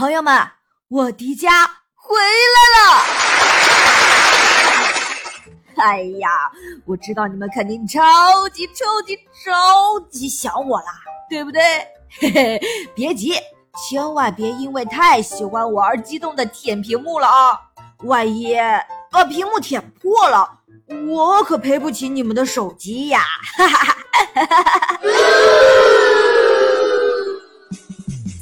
朋友们，我迪迦回来了！哎呀，我知道你们肯定超级超级超级想我啦，对不对？嘿嘿，别急，千万别因为太喜欢我而激动的舔屏幕了啊！万一把屏幕舔破了，我可赔不起你们的手机呀！哈哈哈哈哈哈！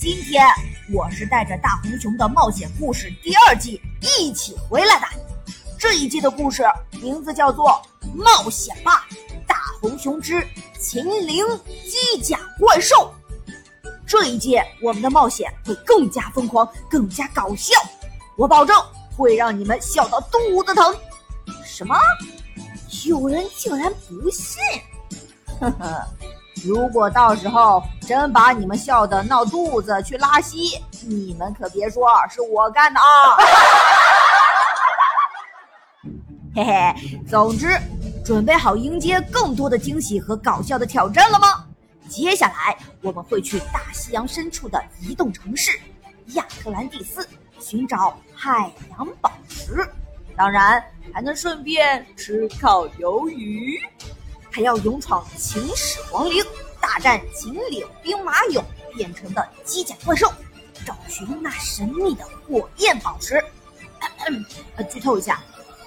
今天我是带着大红熊的冒险故事第二季一起回来的。这一季的故事名字叫做《冒险吧，大红熊之秦岭机甲怪兽》。这一季我们的冒险会更加疯狂，更加搞笑，我保证。会让你们笑到肚子疼。什么？有人竟然不信？呵呵，如果到时候真把你们笑得闹肚子去拉稀，你们可别说是我干的啊！嘿嘿，总之，准备好迎接更多的惊喜和搞笑的挑战了吗？接下来我们会去大西洋深处的移动城市亚特兰蒂斯。寻找海洋宝石，当然还能顺便吃烤鱿鱼，还要勇闯秦始皇陵，大战秦岭兵马俑变成的机甲怪兽，找寻那神秘的火焰宝石。呃，剧透一下，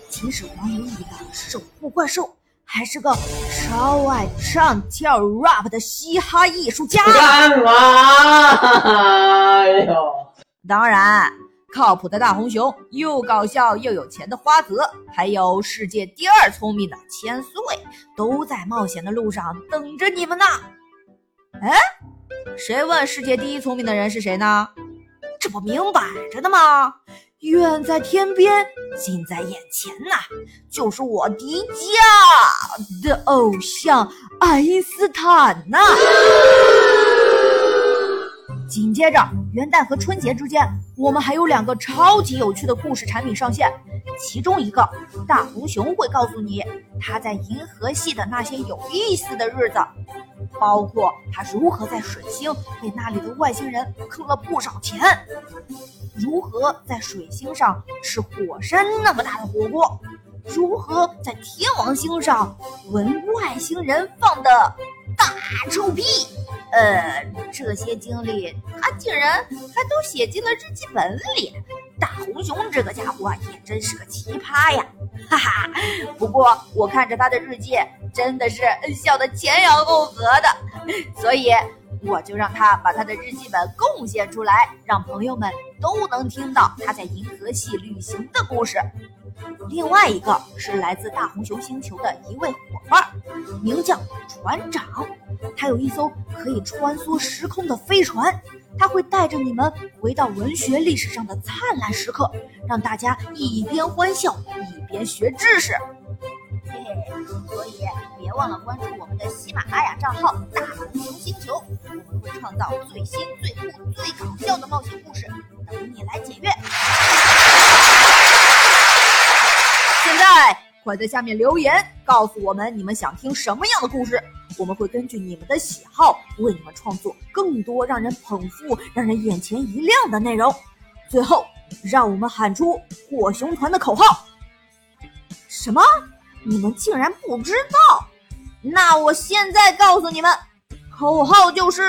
秦始皇陵里的守护怪兽还是个超爱唱跳 rap 的嘻哈艺术家。干嘛？哎呦，当然。靠谱的大红熊，又搞笑又有钱的花泽，还有世界第二聪明的千岁，都在冒险的路上等着你们呢。哎，谁问世界第一聪明的人是谁呢？这不明摆着的吗？远在天边，近在眼前呐，就是我迪迦的偶像爱因斯坦呐。紧接着，元旦和春节之间，我们还有两个超级有趣的故事产品上线。其中一个，大红熊会告诉你他在银河系的那些有意思的日子，包括他如何在水星被那里的外星人坑了不少钱，如何在水星上吃火山那么大的火锅，如何在天王星上闻外星人放的大臭屁。呃，这些经历他竟然还都写进了日记本里。大红熊这个家伙也真是个奇葩呀，哈哈。不过我看着他的日记，真的是笑得前仰后合的，所以我就让他把他的日记本贡献出来，让朋友们都能听到他在银河系旅行的故事。另外一个是来自大红熊星球的一位伙伴，名叫船长。他有一艘可以穿梭时空的飞船，他会带着你们回到文学历史上的灿烂时刻，让大家一边欢笑一边学知识。嘿嘿，所以别忘了关注我们的喜马拉雅账号“大星球”，我们会创造最新、最酷、最搞笑的冒险故事，等你来检阅。现在快在下面留言，告诉我们你们想听什么样的故事，我们会根据你们的喜好为你们创作更多让人捧腹、让人眼前一亮的内容。最后，让我们喊出火熊团的口号。什么？你们竟然不知道？那我现在告诉你们，口号就是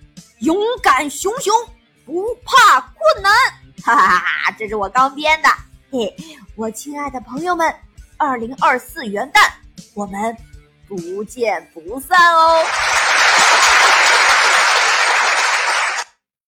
“勇敢熊熊，不怕困难”。哈哈哈，这是我刚编的。嘿，我亲爱的朋友们，二零二四元旦，我们不见不散哦！